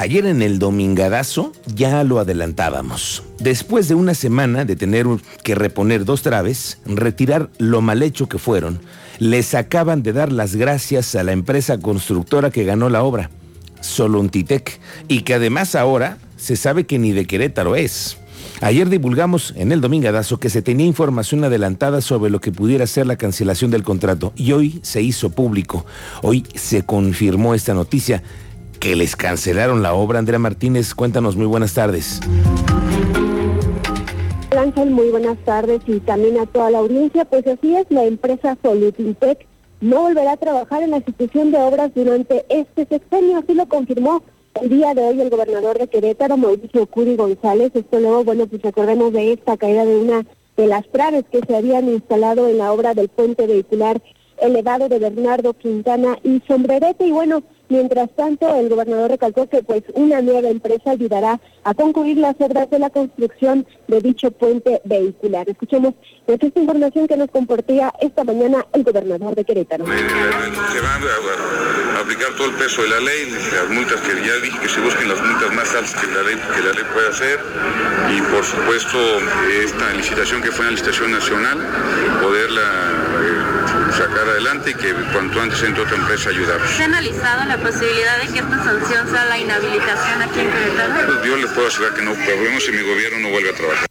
Ayer en el Domingadazo ya lo adelantábamos. Después de una semana de tener que reponer dos traves, retirar lo mal hecho que fueron, les acaban de dar las gracias a la empresa constructora que ganó la obra, Solontitec, y que además ahora se sabe que ni de Querétaro es. Ayer divulgamos en el Domingadazo que se tenía información adelantada sobre lo que pudiera ser la cancelación del contrato y hoy se hizo público. Hoy se confirmó esta noticia que les cancelaron la obra. Andrea Martínez, cuéntanos, muy buenas tardes. Ángel, muy buenas tardes y también a toda la audiencia. Pues así es, la empresa Solutintec no volverá a trabajar en la ejecución de obras durante este sexenio, así lo confirmó el día de hoy el gobernador de Querétaro, Mauricio Curi González. Esto luego, bueno, pues recordemos de esta caída de una de las traves que se habían instalado en la obra del puente vehicular elevado de Bernardo Quintana y Sombrerete. Y bueno, Mientras tanto, el gobernador recalcó que pues una nueva empresa ayudará a concluir las obras de la construcción de dicho puente vehicular. Escuchemos pues, esta información que nos compartía esta mañana el gobernador de Querétaro. Se va a aplicar todo el peso de la ley, las multas que ya dije que se busquen las multas más altas que la ley, que la ley puede hacer y por supuesto esta licitación que fue una licitación nacional, poderla sacar adelante y que cuanto antes entre otra empresa ayudar. ¿Se ha analizado la posibilidad de que esta sanción sea la inhabilitación aquí en Querétaro? Pues yo les puedo asegurar que no podemos si mi gobierno no vuelve a trabajar.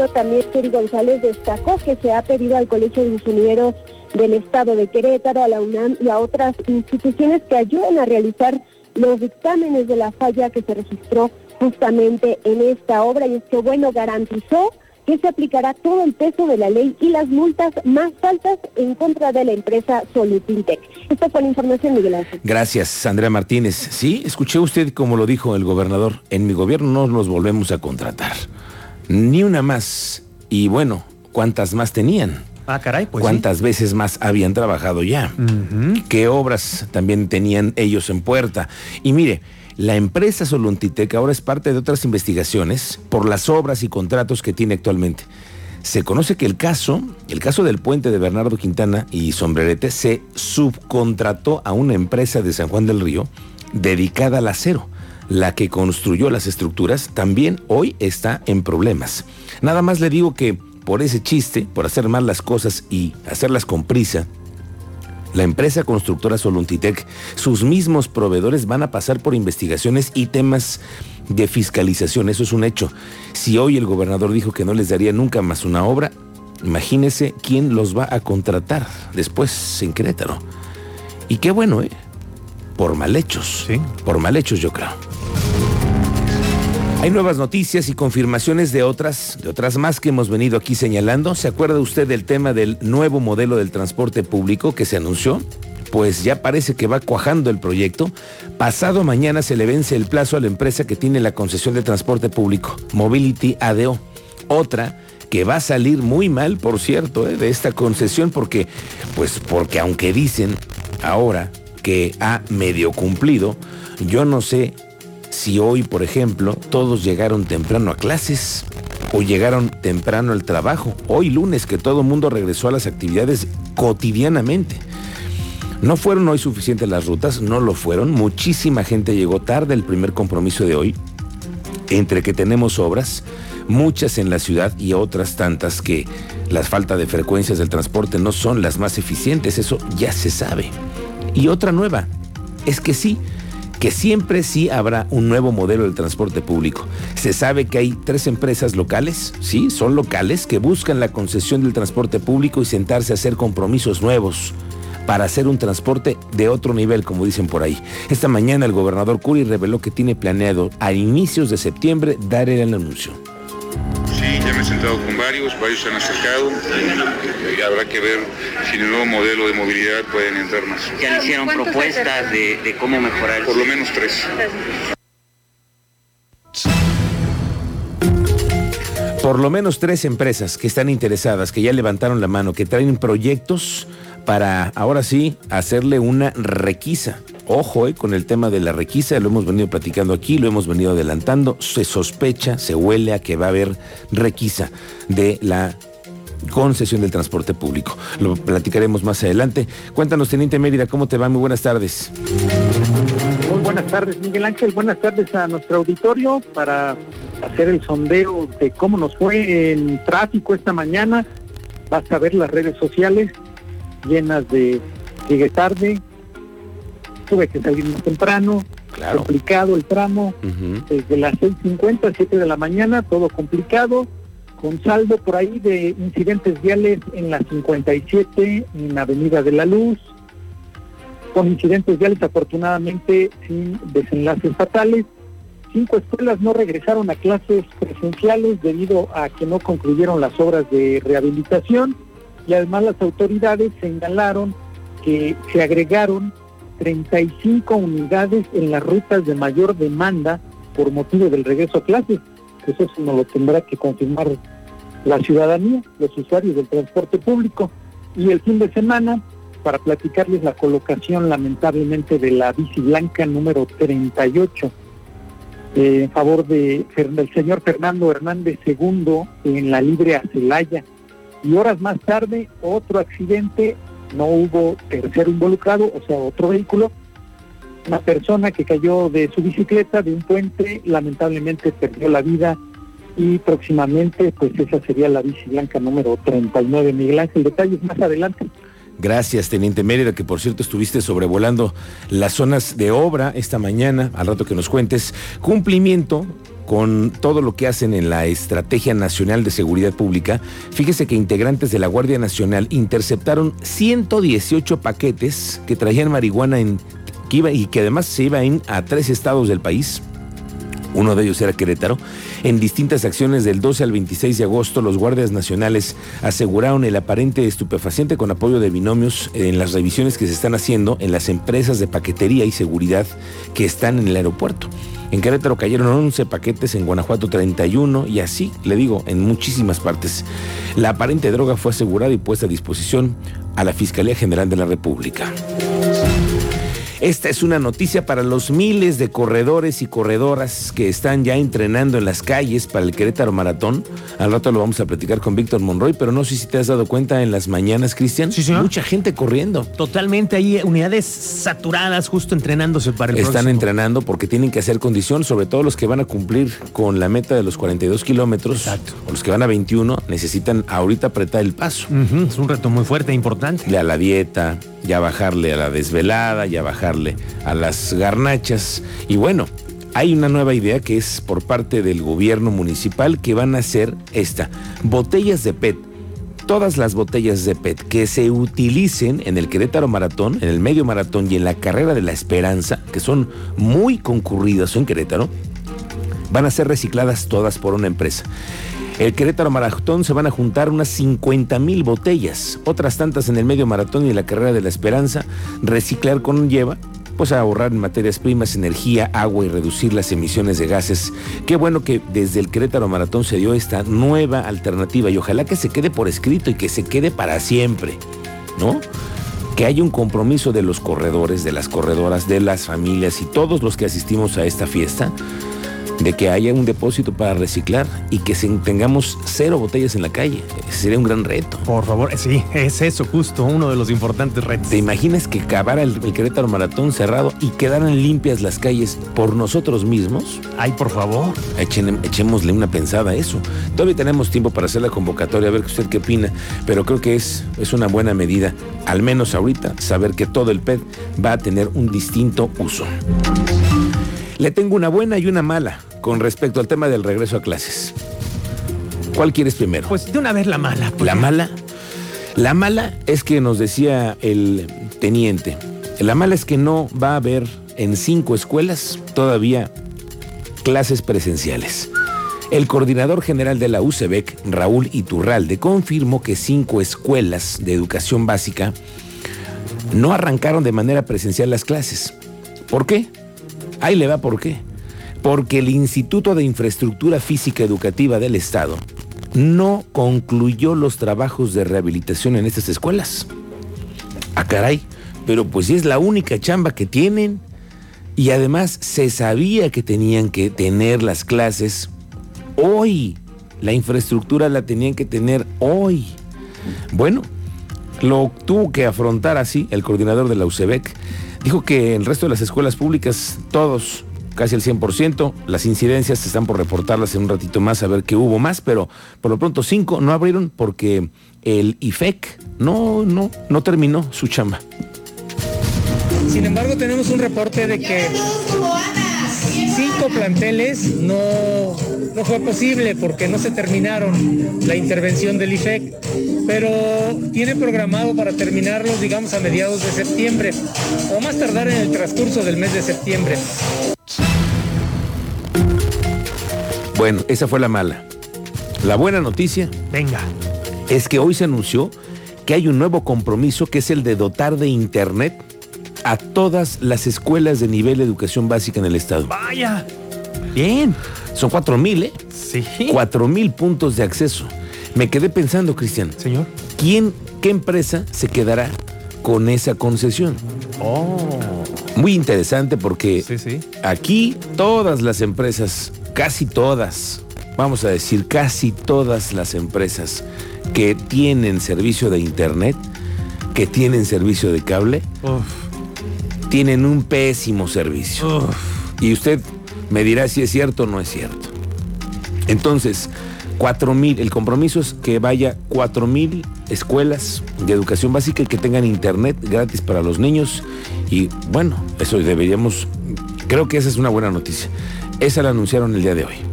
A también Suri González destacó que se ha pedido al Colegio de Ingenieros del Estado de Querétaro, a la UNAM y a otras instituciones que ayuden a realizar los dictámenes de la falla que se registró justamente en esta obra y es que, bueno, garantizó que se aplicará todo el peso de la ley y las multas más altas en contra de la empresa Solutintec. Esta fue la información, Miguel Ángel. Gracias, Andrea Martínez. Sí, escuché usted como lo dijo el gobernador. En mi gobierno no los volvemos a contratar. Ni una más. Y bueno, ¿cuántas más tenían? Ah, caray, pues. ¿Cuántas veces más habían trabajado ya? ¿Qué obras también tenían ellos en puerta? Y mire, la empresa Solontitec ahora es parte de otras investigaciones por las obras y contratos que tiene actualmente. Se conoce que el caso, el caso del puente de Bernardo Quintana y Sombrerete, se subcontrató a una empresa de San Juan del Río dedicada al acero. La que construyó las estructuras también hoy está en problemas. Nada más le digo que por ese chiste, por hacer mal las cosas y hacerlas con prisa, la empresa constructora Soluntitec, sus mismos proveedores van a pasar por investigaciones y temas de fiscalización, eso es un hecho. Si hoy el gobernador dijo que no les daría nunca más una obra, imagínese quién los va a contratar después en Querétaro. Y qué bueno, ¿eh? Por mal hechos. Sí. Por mal hechos, yo creo. Hay nuevas noticias y confirmaciones de otras, de otras más que hemos venido aquí señalando. ¿Se acuerda usted del tema del nuevo modelo del transporte público que se anunció? Pues ya parece que va cuajando el proyecto. Pasado mañana se le vence el plazo a la empresa que tiene la concesión de transporte público, Mobility ADO. Otra que va a salir muy mal, por cierto, ¿eh? de esta concesión, porque, pues porque aunque dicen ahora que ha medio cumplido, yo no sé si hoy, por ejemplo, todos llegaron temprano a clases o llegaron temprano al trabajo, hoy lunes que todo el mundo regresó a las actividades cotidianamente. No fueron hoy suficientes las rutas, no lo fueron, muchísima gente llegó tarde el primer compromiso de hoy, entre que tenemos obras, muchas en la ciudad y otras tantas que las falta de frecuencias del transporte no son las más eficientes, eso ya se sabe. Y otra nueva, es que sí, que siempre sí habrá un nuevo modelo del transporte público. Se sabe que hay tres empresas locales, sí, son locales, que buscan la concesión del transporte público y sentarse a hacer compromisos nuevos para hacer un transporte de otro nivel, como dicen por ahí. Esta mañana el gobernador Curi reveló que tiene planeado a inicios de septiembre dar el anuncio. Sí, ya me he sentado con varios, varios se han acercado y, habrá que ver si en el nuevo modelo de movilidad pueden entrar más. ¿Ya le hicieron propuestas de, cómo mejorar? Por lo menos tres. Por lo menos tres empresas que están interesadas, que ya levantaron la mano, que traen proyectos para ahora sí hacerle una requisa. Ojo eh, con el tema de la requisa, lo hemos venido platicando aquí, lo hemos venido adelantando. Se sospecha, se huele a que va a haber requisa de la concesión del transporte público. Lo platicaremos más adelante. Cuéntanos, Teniente Mérida, ¿cómo te va? Muy buenas tardes. Muy buenas tardes, Miguel Ángel. Buenas tardes a nuestro auditorio para hacer el sondeo de cómo nos fue en tráfico esta mañana. Vas a ver las redes sociales llenas de llegué tarde, tuve que salir más temprano, complicado el tramo, desde las 6.50 a 7 de la mañana, todo complicado con saldo por ahí de incidentes viales en la 57, en la Avenida de la Luz, con incidentes viales afortunadamente sin desenlaces fatales. Cinco escuelas no regresaron a clases presenciales debido a que no concluyeron las obras de rehabilitación y además las autoridades señalaron que se agregaron 35 unidades en las rutas de mayor demanda por motivo del regreso a clases. Eso no lo tendrá que confirmar la ciudadanía, los usuarios del transporte público. Y el fin de semana, para platicarles la colocación lamentablemente de la bici blanca número 38 eh, en favor de, del señor Fernando Hernández II en la libre Acelaya. Y horas más tarde, otro accidente, no hubo tercero involucrado, o sea, otro vehículo, una persona que cayó de su bicicleta de un puente, lamentablemente perdió la vida y próximamente pues esa sería la bici blanca número 39. Miguel Ángel, detalles más adelante. Gracias, Teniente Mérida, que por cierto estuviste sobrevolando las zonas de obra esta mañana, al rato que nos cuentes. Cumplimiento con todo lo que hacen en la Estrategia Nacional de Seguridad Pública. Fíjese que integrantes de la Guardia Nacional interceptaron 118 paquetes que traían marihuana en, que y que además se iban a tres estados del país uno de ellos era Querétaro, en distintas acciones del 12 al 26 de agosto los guardias nacionales aseguraron el aparente estupefaciente con apoyo de binomios en las revisiones que se están haciendo en las empresas de paquetería y seguridad que están en el aeropuerto. En Querétaro cayeron 11 paquetes, en Guanajuato 31 y así, le digo, en muchísimas partes. La aparente droga fue asegurada y puesta a disposición a la Fiscalía General de la República. Esta es una noticia para los miles de corredores y corredoras que están ya entrenando en las calles para el Querétaro Maratón. Al rato lo vamos a platicar con Víctor Monroy, pero no sé si te has dado cuenta en las mañanas, Cristian. Sí, señor. Mucha gente corriendo. Totalmente, hay unidades saturadas justo entrenándose para el Están entrenando porque tienen que hacer condición, sobre todo los que van a cumplir con la meta de los 42 kilómetros. Exacto. O los que van a 21 necesitan ahorita apretar el paso. Es un reto muy fuerte e importante. a la dieta, ya bajarle a la desvelada, ya bajarle a las garnachas. Y bueno, hay una nueva idea que es por parte del gobierno municipal que van a hacer esta, botellas de PET. Todas las botellas de PET que se utilicen en el Querétaro Maratón, en el medio maratón y en la carrera de la Esperanza, que son muy concurridas en Querétaro, van a ser recicladas todas por una empresa. El Querétaro Maratón se van a juntar unas 50 mil botellas, otras tantas en el medio maratón y la carrera de la esperanza. Reciclar conlleva pues a ahorrar en materias primas, energía, agua y reducir las emisiones de gases. Qué bueno que desde el Querétaro Maratón se dio esta nueva alternativa y ojalá que se quede por escrito y que se quede para siempre, ¿no? Que haya un compromiso de los corredores, de las corredoras, de las familias y todos los que asistimos a esta fiesta de que haya un depósito para reciclar y que tengamos cero botellas en la calle. sería un gran reto. Por favor, sí, es eso justo, uno de los importantes retos. ¿Te imaginas que acabara el, Querétaro Maratón cerrado y quedaran limpias las calles por nosotros mismos? Ay, por favor. echémosle una pensada a eso. Todavía tenemos tiempo para hacer la convocatoria, a ver usted qué opina, pero creo que es, es una buena medida, al menos ahorita, saber que todo el PET va a tener un distinto uso. Le tengo una buena y una mala con respecto al tema del regreso a clases. ¿Cuál quieres primero? Pues de una vez la mala. La mala. La mala es que nos decía el teniente. La mala es que no va a haber en cinco escuelas todavía clases presenciales. El coordinador general de la UCEBEC, Raúl Iturralde, confirmó que cinco escuelas de educación básica no arrancaron de manera presencial las clases. ¿Por qué? Ahí le va por qué. Porque el Instituto de Infraestructura Física Educativa del Estado no concluyó los trabajos de rehabilitación en estas escuelas. Ah, caray, pero pues es la única chamba que tienen. Y además se sabía que tenían que tener las clases hoy. La infraestructura la tenían que tener hoy. Bueno, lo tuvo que afrontar así el coordinador de la UCEBEC. Dijo que el resto de las escuelas públicas, todos, casi el 100%, las incidencias están por reportarlas en un ratito más a ver qué hubo más, pero por lo pronto cinco no abrieron porque el IFEC no, no, no terminó su chamba. Sin embargo, tenemos un reporte de que cinco planteles no, no fue posible porque no se terminaron la intervención del IFEC, pero tiene programado para terminarlos, digamos, a mediados de septiembre o más tardar en el transcurso del mes de septiembre. Bueno, esa fue la mala. La buena noticia Venga. es que hoy se anunció que hay un nuevo compromiso que es el de dotar de Internet a todas las escuelas de nivel de educación básica en el estado. Vaya. Bien. Son cuatro mil, ¿eh? Sí. Cuatro mil puntos de acceso. Me quedé pensando, Cristian, Señor. ¿quién, qué empresa se quedará con esa concesión? Oh. Muy interesante porque Sí, sí. aquí todas las empresas, casi todas, vamos a decir casi todas las empresas que tienen servicio de internet, que tienen servicio de cable, Uf. Tienen un pésimo servicio. Uf. Y usted me dirá si es cierto o no es cierto. Entonces, cuatro mil, el compromiso es que vaya cuatro mil escuelas de educación básica que tengan internet gratis para los niños. Y bueno, eso deberíamos, creo que esa es una buena noticia. Esa la anunciaron el día de hoy.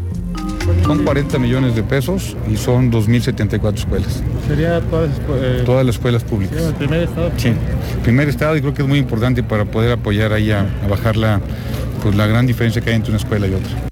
Son 40 millones de pesos y son 2.074 escuelas. Sería todas, eh, Todas las escuelas públicas. el primer estado. Sí. Primer estado y creo que es muy importante para poder apoyar ahí a, a bajar la, pues, la gran diferencia que hay entre una escuela y otra.